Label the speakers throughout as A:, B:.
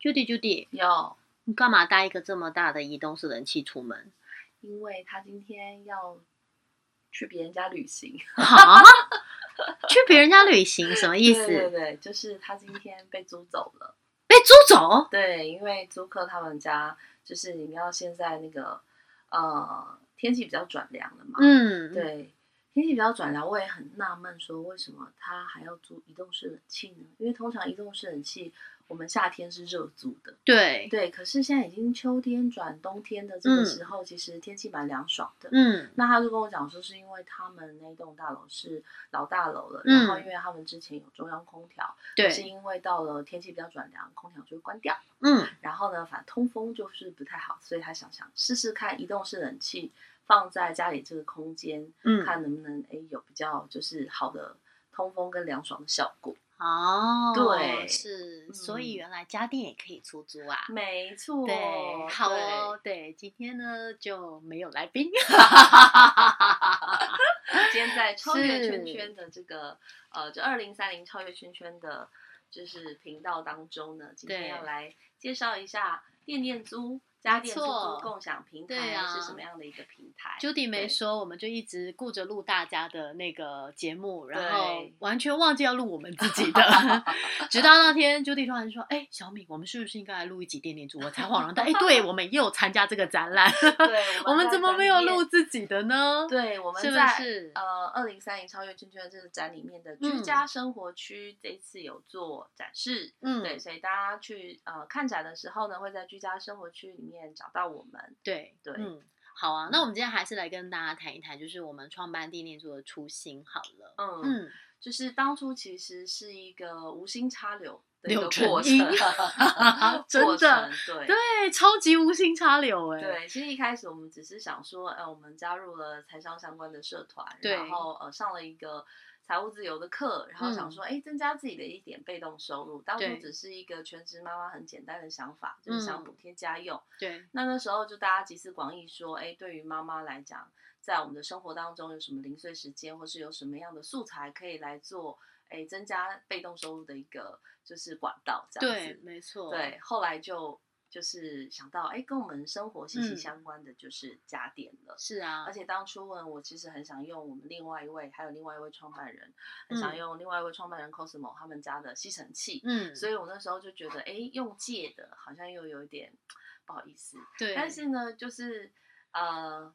A: ，Judy Judy，
B: 有
A: 你干嘛带一个这么大的移动式冷气出门？
B: 因为他今天要去别人家旅行。
A: 啊？去别人家旅行什么意思？
B: 对对对，就是他今天被租走了。
A: 被租走？
B: 对，因为租客他们家就是你要现在那个呃天气比较转凉了嘛。
A: 嗯，
B: 对，天气比较转凉，我也很纳闷，说为什么他还要租移动式冷气呢？因为通常移动式冷气。我们夏天是热足的，
A: 对。
B: 对，可是现在已经秋天转冬天的这个时候，其实天气蛮凉爽的。
A: 嗯，
B: 那他就跟我讲说，是因为他们那栋大楼是老大楼了，然后因为他们之前有中央空调，
A: 对，
B: 是因为到了天气比较转凉，空调就会关掉。
A: 嗯，
B: 然后呢，反正通风就是不太好，所以他想想试试看移动式冷气放在家里这个空间，
A: 嗯，
B: 看能不能哎有比较就是好的通风跟凉爽的效果。
A: 哦，
B: 对，
A: 是，所以原来家电也可以出租啊，
B: 没错，
A: 对，好哦，对，今天呢就没有来宾，
B: 今天在 超越圈圈的这个呃，就二零三零超越圈圈的，就是频道当中呢，今天要来介绍一下电电租。家电出租共享平台是什么样的一个平台
A: ？Judy 没说，我们就一直顾着录大家的那个节目，然后完全忘记要录我们自己的。直到那天，Judy 突然说：“哎，小敏，我们是不是应该来录一集电电猪？”我才恍然大悟，哎，对，我们也有参加这个展览。
B: 对，
A: 我们怎么没有录自己的呢？
B: 对，我们在呃二零三零超越圈圈这个展里面的居家生活区，这一次有做展示。嗯，对，所以大家去呃看展的时候呢，会在居家生活区里。面找到我们，
A: 对
B: 对，
A: 嗯，好啊，那我们今天还是来跟大家谈一谈，就是我们创办地念做的初心好了，
B: 嗯嗯，就是当初其实是一个无心插柳的一个
A: 过程，真的，
B: 对。
A: 对，超级无心插柳，哎，
B: 对，其实一开始我们只是想说，呃，我们加入了财商相关的社团，然后呃上了一个。财务自由的课，然后想说，哎，增加自己的一点被动收入。当初只是一个全职妈妈很简单的想法，就是想补贴家用。
A: 对，
B: 那那时候就大家集思广益说，哎，对于妈妈来讲，在我们的生活当中有什么零碎时间，或是有什么样的素材可以来做，哎，增加被动收入的一个就是管道，这样
A: 子。对，没错。
B: 对，后来就。就是想到，哎，跟我们生活息息相关的就是家电了。
A: 是啊，
B: 而且当初呢我，其实很想用我们另外一位，还有另外一位创办人，很想用另外一位创办人 Cosmo 他们家的吸尘器。嗯，所以我那时候就觉得，哎，用借的好像又有一点不好意思。
A: 对。
B: 但是呢，就是呃，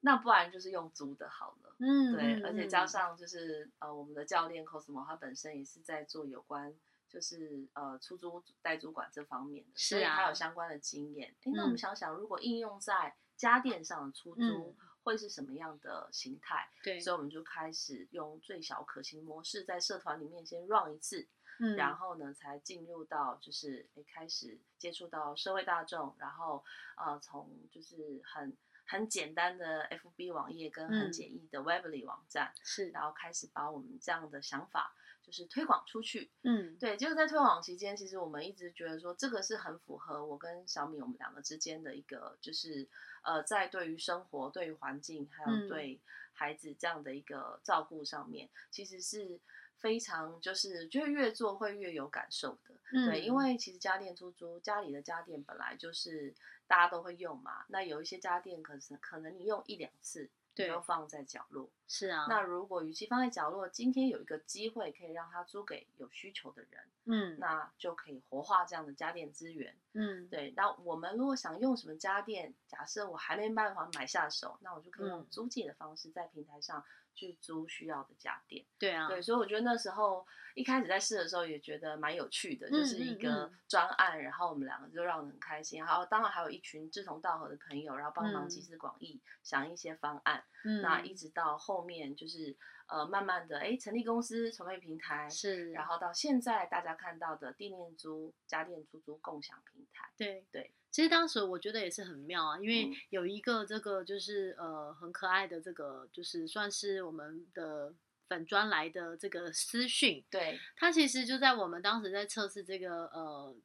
B: 那不然就是用租的好了。嗯，对。而且加上就是呃，我们的教练 Cosmo 他本身也是在做有关。就是呃出租代租管这方面的，所以他有相关的经验。哎，那我们想想，如果应用在家电上的出租，会是什么样的形态？
A: 对，
B: 所以我们就开始用最小可行模式，在社团里面先 run 一次，嗯，然后呢，才进入到就是诶开始接触到社会大众，然后呃从就是很很简单的 FB 网页跟很简易的 Webly 网站，
A: 是，
B: 然后开始把我们这样的想法。就是推广出去，嗯，对，就是在推广期间，其实我们一直觉得说，这个是很符合我跟小米我们两个之间的一个，就是呃，在对于生活、对于环境，还有对孩子这样的一个照顾上面，其实是非常就是觉得越做会越有感受的，对，因为其实家电出租，家里的家电本来就是大家都会用嘛，那有一些家电可是可能你用一两次。就放在角落。
A: 是啊。
B: 那如果与其放在角落，今天有一个机会可以让它租给有需求的人，嗯，那就可以活化这样的家电资源。嗯，对。那我们如果想用什么家电，假设我还没办法买下手，那我就可以用租借的方式在平台上。去租需要的家电，
A: 对啊，
B: 对，所以我觉得那时候一开始在试的时候也觉得蛮有趣的，就是一个专案，然后我们两个就让人很开心，然后当然还有一群志同道合的朋友，然后帮忙集思广益想一些方案，那一直到后面就是呃慢慢的哎成立公司筹备平台
A: 是，
B: 然后到现在大家看到的地面租家电出租共享平台，
A: 对。
B: 对。
A: 其实当时我觉得也是很妙啊，因为有一个这个就是呃很可爱的这个就是算是我们的粉专来的这个私讯，
B: 对，
A: 他其实就在我们当时在测试这个呃。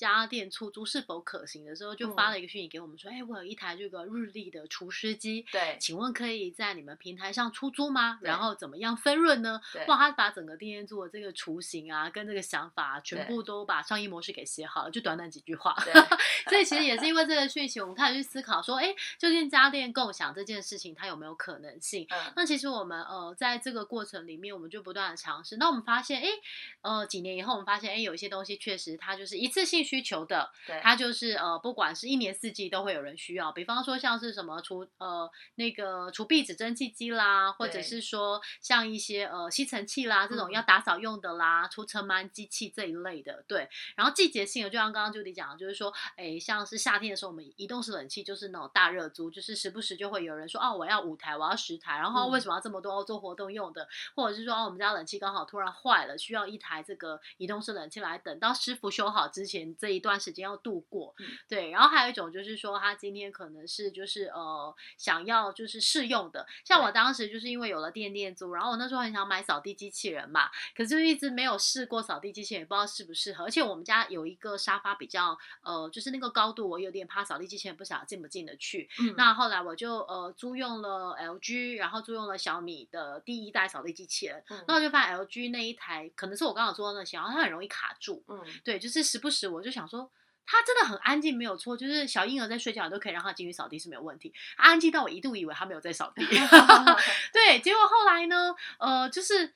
A: 家电出租是否可行的时候，就发了一个讯息给我们说：“哎，我有一台这个日立的除湿机，
B: 对，
A: 请问可以在你们平台上出租吗？然后怎么样分润呢？”哇，他把整个店做的这个雏形啊，跟这个想法全部都把商业模式给写好了，就短短几句话。所以其实也是因为这个讯息，我们开始去思考说：“哎，究竟家电共享这件事情它有没有可能性？”那其实我们呃在这个过程里面，我们就不断的尝试。那我们发现，哎，呃，几年以后我们发现，哎，有一些东西确实它就是一次性。需求的，它就是呃，不管是一年四季都会有人需要。比方说像是什么除呃那个除壁纸蒸汽机啦，或者是说像一些呃吸尘器啦这种要打扫用的啦，除尘螨机器这一类的。对，然后季节性的，就像刚刚 Judy 讲的，就是说，哎，像是夏天的时候，我们移动式冷气就是那种大热租，就是时不时就会有人说，哦，我要五台，我要十台，然后为什么要这么多做活动用的？或者是说，哦，我们家冷气刚好突然坏了，需要一台这个移动式冷气来等到师傅修好之前。这一段时间要度过，对，然后还有一种就是说，他今天可能是就是呃想要就是试用的，像我当时就是因为有了电电租，然后我那时候很想买扫地机器人嘛，可是一直没有试过扫地机器人，也不知道适不适合，而且我们家有一个沙发比较呃就是那个高度，我有点怕扫地机器人不晓得进不进得去，那后来我就呃租用了 LG，然后租用了小米的第一代扫地机器人，那我就发现 LG 那一台可能是我刚好说的那些，然后它很容易卡住，嗯，对，就是时不时我就。就想说，他真的很安静，没有错。就是小婴儿在睡觉，都可以让他进去扫地是没有问题。安静到我一度以为他没有在扫地。对，结果后来呢，呃，就是。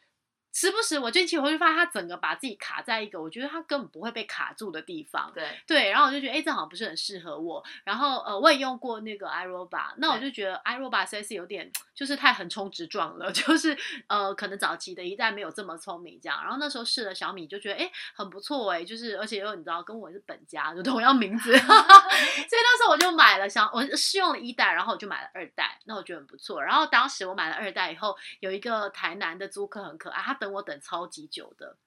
A: 时不时我进去，我就发现他整个把自己卡在一个我觉得他根本不会被卡住的地方。
B: 对
A: 对，然后我就觉得，哎，这好像不是很适合我。然后呃，我也用过那个 iRobot，那我就觉得 iRobot 实在是有点就是太横冲直撞了，就是呃，可能早期的一代没有这么聪明这样。然后那时候试了小米，就觉得哎很不错哎，就是而且又你知道跟我是本家，就同样名字，所以那时候我就买了小，我试用了一代，然后我就买了二代，那我觉得很不错。然后当时我买了二代以后，有一个台南的租客很可爱，他。等我等超级久的，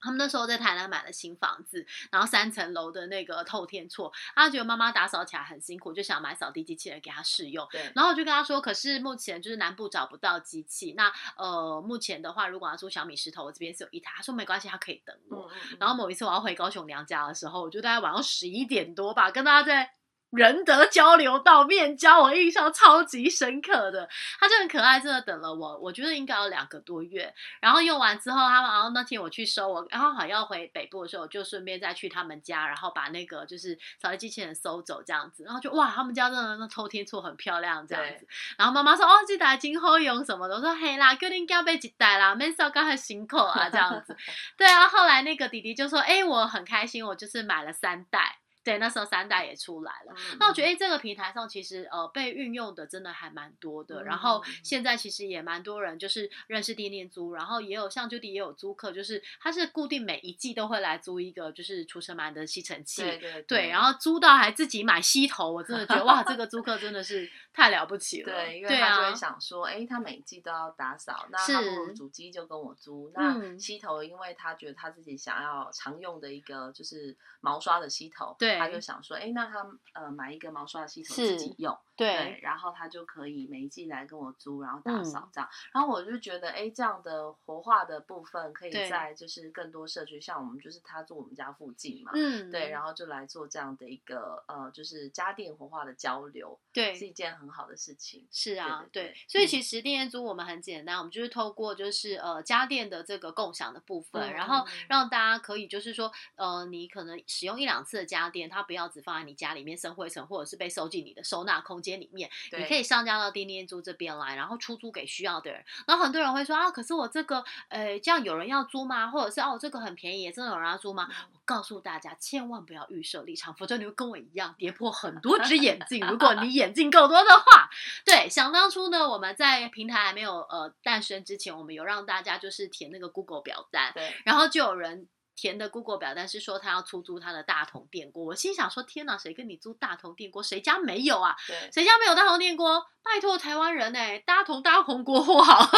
A: 他们那时候在台南买了新房子，然后三层楼的那个透天厝，他觉得妈妈打扫起来很辛苦，就想买扫地机器人给他试用。
B: 对，
A: 然后我就跟他说，可是目前就是南部找不到机器，那呃，目前的话，如果要租小米石头，我这边是有一台。他说没关系，他可以等我。然后某一次我要回高雄娘家的时候，我就大概晚上十一点多吧，跟大家在。仁德交流道面交，我印象超级深刻的，他就很可爱，真的等了我，我觉得应该有两个多月。然后用完之后，他们然后那天我去收我，然后好要回北部的时候，我就顺便再去他们家，然后把那个就是扫地机器人收走这样子。然后就哇，他们家真的那偷天厝很漂亮这样子。然后妈妈说哦，这台今后用什么的，我说嘿啦，肯定要被几代啦，没事，刚才辛苦啊这样子。对啊，后来那个弟弟就说，哎，我很开心，我就是买了三代。对，那时候三代也出来了。那我觉得，哎，这个平台上其实呃被运用的真的还蛮多的。然后现在其实也蛮多人就是认识店店租，然后也有像 Judy 也有租客，就是他是固定每一季都会来租一个就是除尘螨的吸尘器。
B: 对对
A: 对。然后租到还自己买吸头，我真的觉得哇，这个租客真的是太了不起了。
B: 对，因为他就会想说，哎，他每季都要打扫，那他不如主机就跟我租。那吸头，因为他觉得他自己想要常用的一个就是毛刷的吸头。
A: 对。
B: 他就想说，哎，那他呃买一个毛刷系统自己用，对，然后他就可以每一季来跟我租，然后打扫这样。然后我就觉得，哎，这样的活化的部分可以在就是更多社区，像我们就是他住我们家附近嘛，嗯，对，然后就来做这样的一个呃，就是家电活化的交流，
A: 对，
B: 是一件很好的事情。
A: 是啊，对，所以其实电业租我们很简单，我们就是透过就是呃家电的这个共享的部分，然后让大家可以就是说呃你可能使用一两次的家电。电，它不要只放在你家里面生灰尘，或者是被收进你的收纳空间里面。你可以上架到钉钉租这边来，然后出租给需要的人。然后很多人会说啊，可是我这个呃，这样有人要租吗？或者是哦，这个很便宜，真的有人要租吗？我告诉大家，千万不要预设立场，否则你会跟我一样跌破很多只眼镜。如果你眼镜够多的话，对，想当初呢，我们在平台还没有呃诞生之前，我们有让大家就是填那个 Google 表单，
B: 对，
A: 然后就有人。填的 Google 表单是说他要出租他的大同电锅，我心想说天哪，谁跟你租大同电锅？谁家没有啊？谁家没有大同电锅？拜托台湾人哎，大同大红国货好，应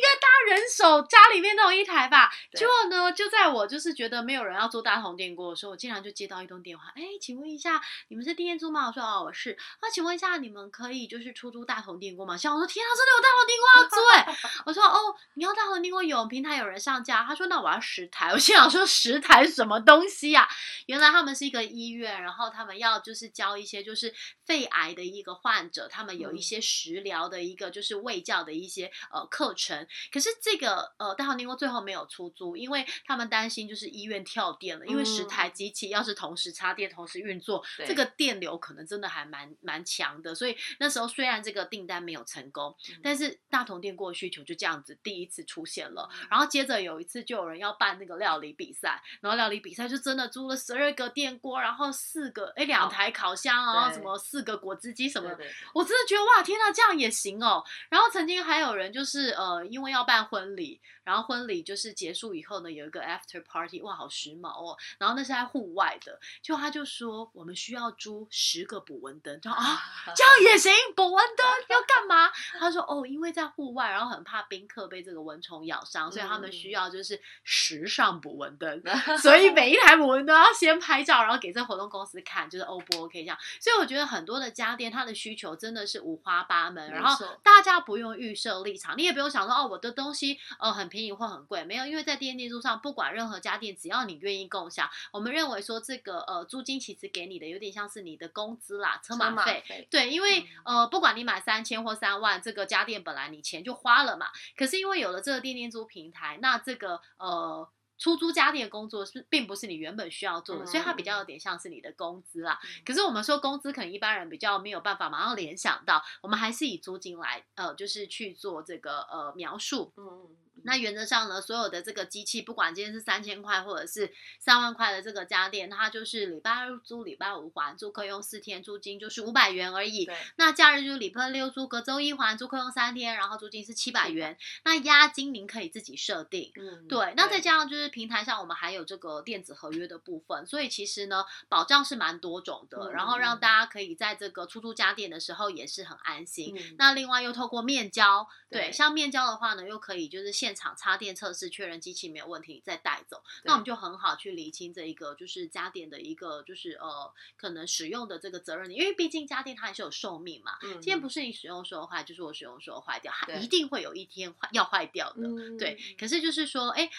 A: 该大家人手家里面都有一台吧？结果呢，就在我就是觉得没有人要做大同电锅的时候，我竟然就接到一通电话，哎，请问一下，你们是店租吗？我说哦，我是。那请问一下，你们可以就是出租大同电锅吗？像我说天啊，真的有大同电锅要租哎！我说哦，你要大同电锅有平台有人上架，他说那我要十台，我心想说十台什么东西呀？原来他们是一个医院，然后他们要就是教一些就是肺癌的一个患者，他们有。有一些食疗的一个就是卫教的一些呃课程，可是这个呃大好宁锅最后没有出租，因为他们担心就是医院跳电了，因为十台机器要是同时插电、同时运作，这个电流可能真的还蛮蛮强的，所以那时候虽然这个订单没有成功，但是大同电锅的需求就这样子第一次出现了，然后接着有一次就有人要办那个料理比赛，然后料理比赛就真的租了十二个电锅，然后四个哎两台烤箱，然后什么四个果汁机什么的，我真的觉得。哇天呐，这样也行哦！然后曾经还有人就是呃，因为要办婚礼，然后婚礼就是结束以后呢，有一个 after party，哇，好时髦哦！然后那是在户外的，就他就说我们需要租十个捕蚊灯，就啊，这样也行，捕蚊灯要干嘛？他说哦，因为在户外，然后很怕宾客被这个蚊虫咬伤，所以他们需要就是时尚捕蚊灯，所以每一台捕蚊灯要先拍照，然后给这活动公司看，就是 O 不 OK 这样。所以我觉得很多的家电它的需求真的是五花八门，然后大家不用预设立场，你也不用想说哦，我的东西呃很便宜或很贵，没有，因为在电电租上，不管任何家电，只要你愿意共享，我们认为说这个呃租金其实给你的有点像是你的工资啦，车马费，对，因为呃不管你买三千或三万，这个家电本来你钱就花了嘛，可是因为有了这个电电租平台，那这个呃。出租家电工作是并不是你原本需要做的，所以它比较有点像是你的工资啦。可是我们说工资，可能一般人比较没有办法马上联想到，我们还是以租金来呃，就是去做这个呃描述。嗯。那原则上呢，所有的这个机器，不管今天是三千块或者是三万块的这个家电，它就是礼拜二租，礼拜五还，租客用四天，租金就是五百元而已。那假日就是礼拜六租，隔周一还，租客用三天，然后租金是七百元。那押金您可以自己设定。嗯，对。那再加上就是平台上我们还有这个电子合约的部分，所以其实呢，保障是蛮多种的，然后让大家可以在这个出租家电的时候也是很安心。那另外又透过面交，对，像面交的话呢，又可以就是现现场插电测试，确认机器没有问题，再带走。那我们就很好去理清这一个，就是家电的一个，就是呃，可能使用的这个责任。因为毕竟家电它还是有寿命嘛。今天不是你使用时候坏，就是我使用时候坏掉，它一定会有一天坏要坏掉的。对。可是就是说，哎，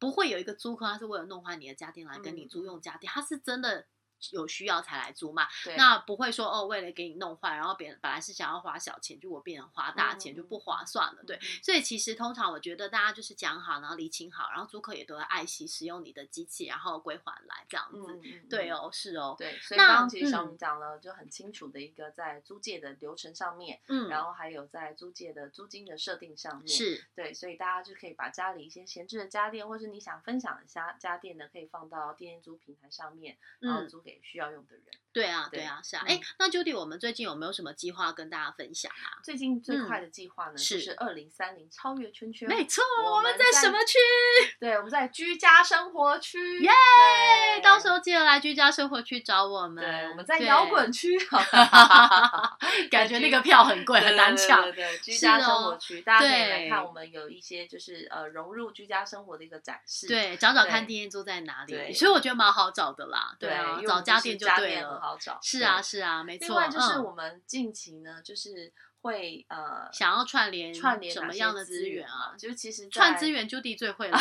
A: 不会有一个租客，他是为了弄坏你的家电来跟你租用家电，他是真的。有需要才来租嘛，那不会说哦，为了给你弄坏，然后别人本来是想要花小钱，就我变成花大钱就不划算了，对。所以其实通常我觉得大家就是讲好，然后理清好，然后租客也都会爱惜使用你的机器，然后归还来这样子。对哦，是哦。
B: 对，所以刚刚其实小明讲了就很清楚的一个在租借的流程上面，嗯，然后还有在租借的租金的设定上面，
A: 是
B: 对，所以大家就可以把家里一些闲置的家电，或是你想分享的家家电呢，可以放到电租平台上面，然后租给需要用的人。
A: 对啊，对啊，是啊。哎，那 Judy，我们最近有没有什么计划跟大家分享啊？
B: 最近最快的计划呢，就是二零三零超越圈圈。
A: 没错，我们在什么区？
B: 对，我们在居家生活区。
A: 耶！到时候记得来居家生活区找我们。
B: 对，我们在摇滚区。
A: 感觉那个票很贵，很难抢。
B: 对，居家生活区，大家可以来看我们有一些就是呃融入居家生活的一个展示。
A: 对，找找看店租在哪里。所以我觉得蛮好找的啦。对啊，找家电就对了。
B: 好找，
A: 是啊是啊，没错。另
B: 外就是我们近期呢，就是会呃
A: 想要串联
B: 串联
A: 什么样的资源啊？
B: 就是其实
A: 串资源就地最会 啦。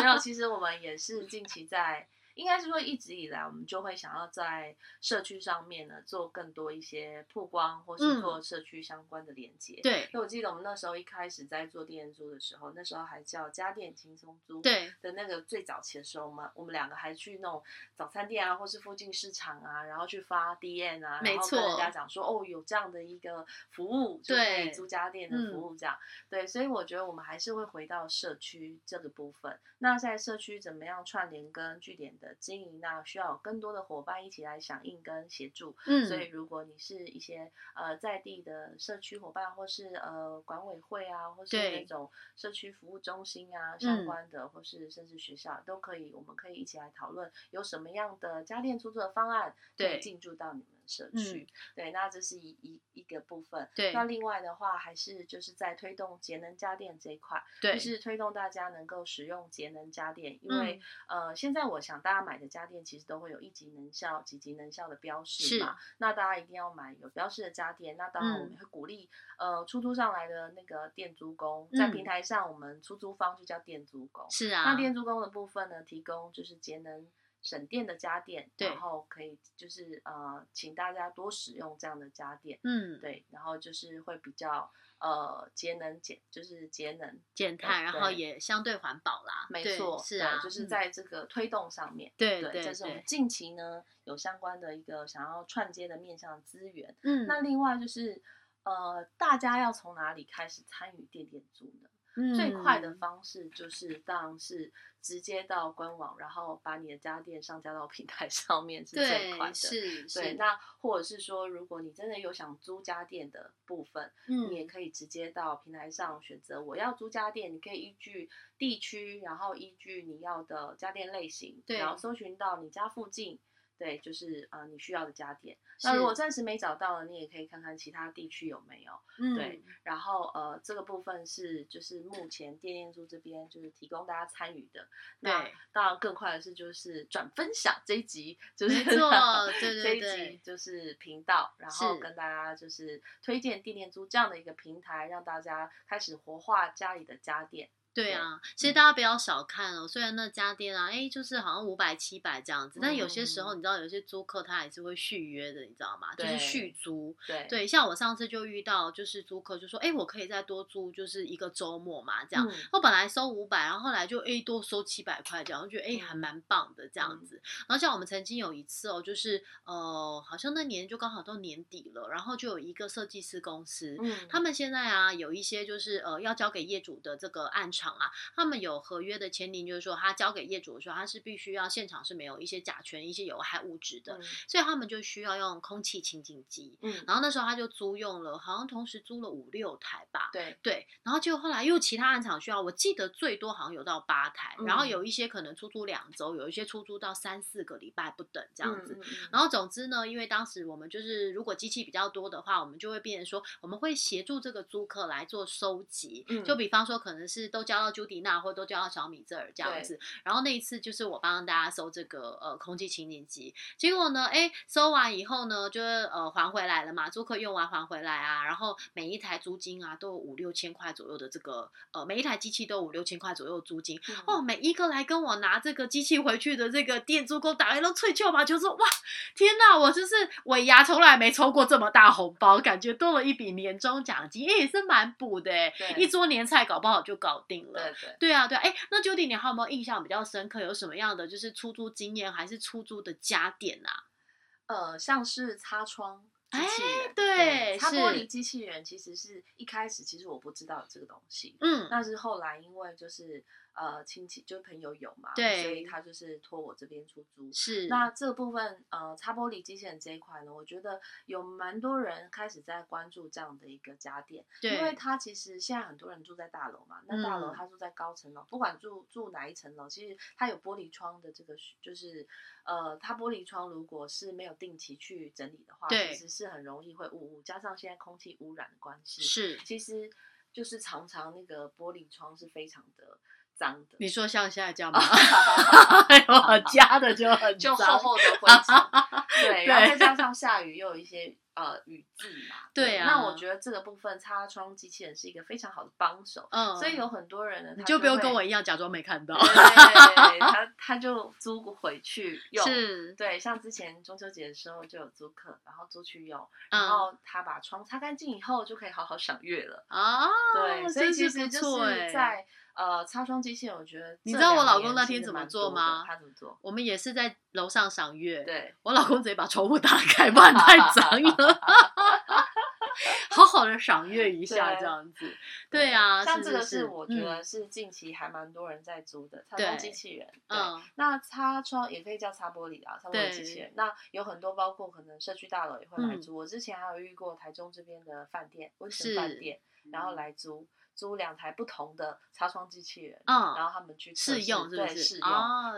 B: 没有，其实我们也是近期在应该是说一直以来，我们就会想要在社区上面呢做更多一些曝光，或是做社区相关的连接。
A: 对，
B: 那我记得我们那时候一开始在做电租的时候，那时候还叫家电轻松租。
A: 对
B: 的那个最早期的时候，我们我们两个还去那种早餐店啊，或是附近市场啊，然后去发 D N 啊，然后跟人家讲说哦，有这样的一个服务，就可以租家电的服务这样。对，所以我觉得我们还是会回到社区这个部分。那在社区怎么样串联跟据点的经营？那需要有更多的伙伴一起来响应跟协助。嗯，所以如果你是一些呃在地的社区伙伴，或是呃管委会啊，或是那种社区服务中心啊相关的，或是甚至学校都可以，我们可以一起来讨论有什么样的家电出租的方案可以进驻到你们。社区，对，那这是一一一个部分。
A: 对，
B: 那另外的话，还是就是在推动节能家电这一块，
A: 对，
B: 就是推动大家能够使用节能家电。因为呃，现在我想大家买的家电其实都会有一级能效、几级能效的标识嘛。那大家一定要买有标识的家电。那当然我们会鼓励呃出租上来的那个电租工，在平台上我们出租方就叫电租工。
A: 是啊。
B: 那电租工的部分呢，提供就是节能。省电的家电，然后可以就是呃，请大家多使用这样的家电，嗯，对，然后就是会比较呃节能减，就是节能
A: 减碳，然后也相对环保啦，
B: 没错，
A: 是啊，
B: 就是在这个推动上面，
A: 对对，
B: 这是我们近期呢有相关的一个想要串接的面向资源，嗯，那另外就是呃，大家要从哪里开始参与电电租呢？最快的方式就是当然是直接到官网，然后把你的家电上架到平台 上面是最快的。
A: 是，
B: 对。那或者是说，如果你真的有想租家电的部分，嗯，你也可以直接到平台上选择我要租家电。你可以依据地区，然后依据你要的家电类型，然后搜寻到你家附近。对，就是呃你需要的家电。那如果暂时没找到了，你也可以看看其他地区有没有。嗯。对，然后呃这个部分是就是目前电电珠这边就是提供大家参与的。那当然更快的是就是转分享这一集，就是
A: 没错，对
B: 对对，这一集就是频道，然后跟大家就是推荐电电珠这样的一个平台，让大家开始活化家里的家电。
A: 对啊，其实大家不要小看哦。虽然那家店啊，哎，就是好像五百、七百这样子，但有些时候你知道，有些租客他还是会续约的，你知道吗？就是续租。
B: 对
A: 对，像我上次就遇到，就是租客就说，哎，我可以再多租，就是一个周末嘛，这样。我本来收五百，然后后来就哎多收七百块这样，我觉得哎还蛮棒的这样子。然后像我们曾经有一次哦，就是呃，好像那年就刚好到年底了，然后就有一个设计师公司，嗯，他们现在啊有一些就是呃要交给业主的这个案场。啊，他们有合约的签订，就是说他交给业主的时候，他是必须要现场是没有一些甲醛、一些有害物质的，所以他们就需要用空气清净机。嗯，然后那时候他就租用了，好像同时租了五六台吧。
B: 对
A: 对，然后就后来又其他暗场需要，我记得最多好像有到八台，然后有一些可能出租两周，有一些出租到三四个礼拜不等这样子。然后总之呢，因为当时我们就是如果机器比较多的话，我们就会变成说我们会协助这个租客来做收集，就比方说可能是都交。到朱迪娜或者都交到小米这儿这样子，然后那一次就是我帮大家收这个呃空气清净机，结果呢，哎收完以后呢，就是呃还回来了嘛，租客用完还回来啊，然后每一台租金啊都有五六千块左右的这个呃每一台机器都有五六千块左右租金哦，每一个来跟我拿这个机器回去的这个店租工打开都脆球嘛，就说哇天哪，我就是尾牙从来没抽过这么大红包，感觉多了一笔年终奖金，哎也是蛮补的哎，一桌年菜搞不好就搞定。
B: 对对
A: 对啊对，哎，那 Judy，你还有没有印象比较深刻？有什么样的就是出租经验，还是出租的家电啊？
B: 呃，像是擦窗机器人，
A: 对，
B: 擦玻璃机器人，其实是一开始其实我不知道这个东西，嗯，但是后来因为就是。呃，亲戚就朋友有嘛，
A: 对，
B: 所以他就是托我这边出租。
A: 是，
B: 那这部分呃，擦玻璃机器人这一块呢，我觉得有蛮多人开始在关注这样的一个家电，
A: 对，
B: 因为他其实现在很多人住在大楼嘛，那大楼他住在高层楼，不管住住哪一层楼，其实他有玻璃窗的这个，就是呃，它玻璃窗如果是没有定期去整理的话，其实是很容易会雾雾，加上现在空气污染的关系，
A: 是，
B: 其实就是常常那个玻璃窗是非常的。脏的，
A: 你说像现在这样吗？我家的就很
B: 就厚厚的灰尘，对，然后再加上下雨又有一些呃语字嘛。
A: 对啊。
B: 那我觉得这个部分擦窗机器人是一个非常好的帮手。嗯。所以有很多人呢，
A: 你就不用跟我一样假装没看到。
B: 对，他他就租回去用。
A: 是。
B: 对，像之前中秋节的时候就有租客，然后租去用，然后他把窗擦干净以后就可以好好赏月了。啊。对，所以其实就是在。呃，擦窗机器人，我觉得
A: 你知道我老公那
B: 天
A: 怎么做吗？
B: 他怎么做？
A: 我们也是在楼上赏月。
B: 对，
A: 我老公直接把窗户打开，不然太脏了。好好的赏月一下，这样子。对啊，
B: 像这个
A: 是
B: 我觉得是近期还蛮多人在租的擦窗机器人。嗯，那擦窗也可以叫擦玻璃啊，擦玻璃机器人。那有很多，包括可能社区大楼也会来租。我之前还有遇过台中这边的饭店，温泉饭店，然后来租。租两台不同的擦窗机器人，嗯，然后他们去
A: 试用，
B: 对，试用。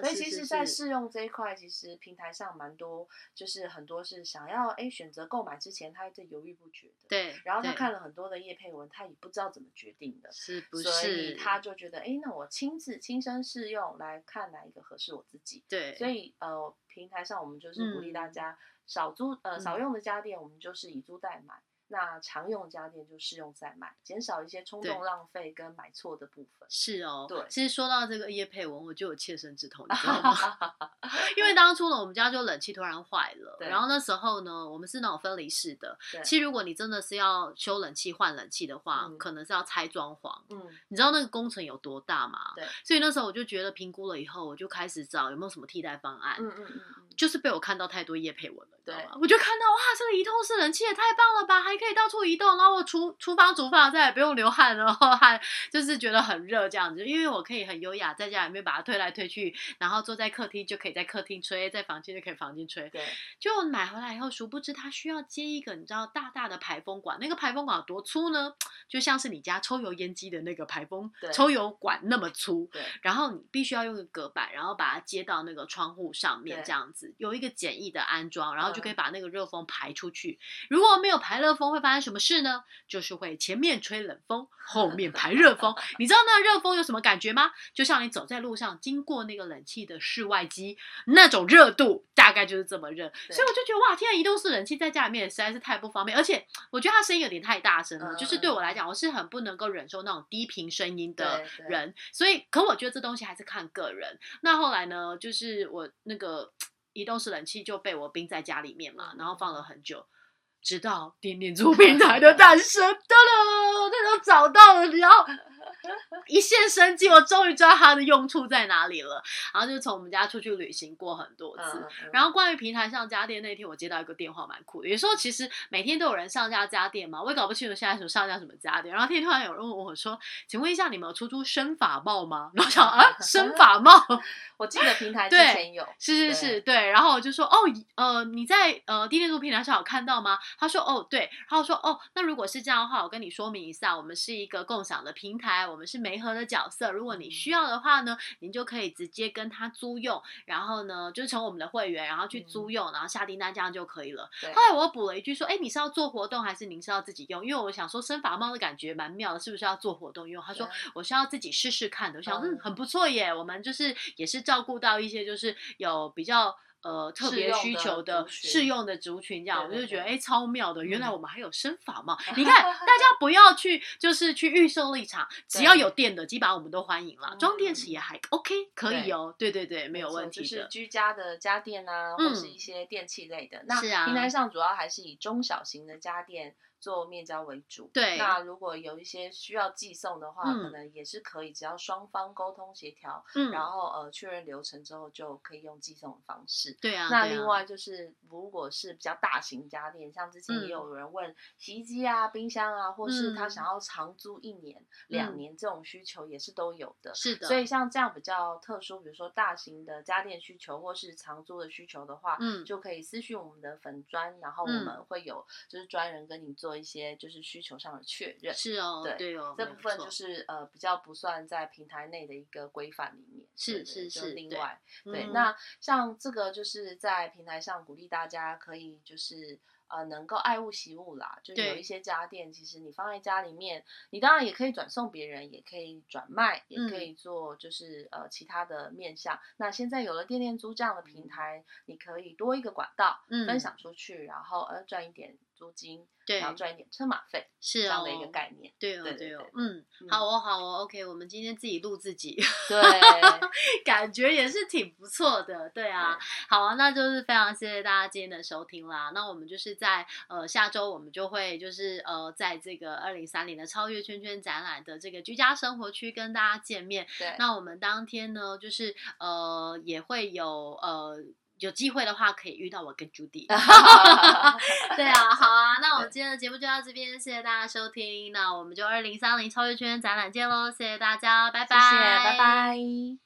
B: 所以其实，在试用这一块，其实平台上蛮多，就是很多是想要哎选择购买之前，他在犹豫不决的。
A: 对。
B: 然后他看了很多的叶配文，他也不知道怎么决定的，
A: 是不是？
B: 所以他就觉得，哎，那我亲自亲身试用来看哪一个合适我自己。
A: 对。
B: 所以呃，平台上我们就是鼓励大家少租呃少用的家电，我们就是以租代买。那常用家电就适用再买，减少一些冲动浪费跟买错的部分。
A: 是哦，
B: 对。
A: 其实说到这个叶佩文，我就有切身之痛，你知道吗？因为 当初呢，我们家就冷气突然坏了，然后那时候呢，我们是那种分离式的。其实如果你真的是要修冷气、换冷气的话，可能是要拆装潢。嗯。你知道那个工程有多大吗？
B: 对。
A: 所以那时候我就觉得评估了以后，我就开始找有没有什么替代方案。嗯嗯嗯。就是被我看到太多叶佩文了，对吗？我就看到哇，这个移动式冷气也太棒了吧，还可以到处移动。然后我厨厨房煮饭再也不用流汗，然后还就是觉得很热这样子，因为我可以很优雅在家里面把它推来推去，然后坐在客厅就可以在客厅吹，在房间就可以房间吹。
B: 对，
A: 就买回来以后，殊不知它需要接一个你知道大大的排风管，那个排风管有多粗呢？就像是你家抽油烟机的那个排风抽油管那么粗。
B: 对，
A: 然后你必须要用个隔板，然后把它接到那个窗户上面这样子，有一个简易的安装，然后就可以把那个热风排出去。如果没有排热风，会发生什么事呢？就是会前面吹冷风，后面排热风。你知道那热风有什么感觉吗？就像你走在路上，经过那个冷气的室外机，那种热度大概就是这么热。所以我就觉得哇，天啊，移动式冷气在家里面实在是太不方便，而且我觉得它声音有点太大声了。就是对我来讲，我是很不能够忍受那种低频声音的人。所以，可我觉得这东西还是看个人。那后来呢，就是我那个移动式冷气就被我冰在家里面嘛，然后放了很久。直到点点 租平台的诞生，噔噔，他都找到了，然后 一线生机，我终于知道它的用处在哪里了。然后就从我们家出去旅行过很多次。然后关于平台上家电那天，我接到一个电话，蛮酷的。有时候其实每天都有人上架家电嘛，我也搞不清楚现在什么上架什么家电。然后天突然有人问我说：“请问一下，你们有出租生法帽吗？” 然后想啊，生法帽。
B: 我记得平台之前有，
A: 是是是，对，然后我就说，哦，呃，你在呃低电度平台上有看到吗？他说，哦，对，然后说，哦，那如果是这样的话，我跟你说明一下，我们是一个共享的平台，我们是媒合的角色，如果你需要的话呢，您就可以直接跟他租用，然后呢，就是成我们的会员，然后去租用，然后下订单这样就可以了。后来我补了一句说，哎，你是要做活动还是您是要自己用？因为我想说生发猫的感觉蛮妙的，是不是要做活动用？他说我是要自己试试看的。我想，嗯，很不错耶，我们就是也是照顾到一些。就是有比较呃特别需求的适用的族群，这样我就觉得哎超妙的。原来我们还有生法嘛？你看大家不要去就是去预设立场，只要有电的，基本上我们都欢迎了。装电池也还 OK，可以哦。对对对，没有问题
B: 的。就是居家的家电啊，或是一些电器类的。那平台上主要还是以中小型的家电。做面交为主，
A: 对。
B: 那如果有一些需要寄送的话，可能也是可以，只要双方沟通协调，嗯，然后呃确认流程之后，就可以用寄送的方式。
A: 对啊。
B: 那另外就是，如果是比较大型家电，像之前也有人问洗衣机啊、冰箱啊，或是他想要长租一年、两年这种需求，也是都有的。
A: 是的。
B: 所以像这样比较特殊，比如说大型的家电需求或是长租的需求的话，嗯，就可以私讯我们的粉砖，然后我们会有就是专人跟你做。做一些就是需求上的确认，
A: 是哦，
B: 对
A: 对哦，
B: 这部分就是呃比较不算在平台内的一个规范里面，
A: 是是是，
B: 另外对，那。像这个就是在平台上鼓励大家可以就是呃，能够爱物惜物啦，就有一些家电，其实你放在家里面，你当然也可以转送别人，也可以转卖，也可以做就是呃其他的面向。那现在有了电电租这样的平台，你可以多一个管道分享出去，然后呃赚一点。租金，
A: 对，
B: 然后赚一点车马费，
A: 是
B: 这样的一个概念。
A: 对哦，对哦，嗯，好哦，好哦，OK，我们今天自己录自己，
B: 对，
A: 感觉也是挺不错的，对啊，好啊，那就是非常谢谢大家今天的收听啦。那我们就是在呃下周我们就会就是呃在这个二零三零的超越圈圈展览的这个居家生活区跟大家见面。
B: 对，
A: 那我们当天呢就是呃也会有呃。有机会的话，可以遇到我跟朱迪。对啊，好啊，那我们今天的节目就到这边，谢谢大家收听。那我们就二零三零超越圈展览见喽，谢谢大家，拜拜，
B: 谢谢，拜拜。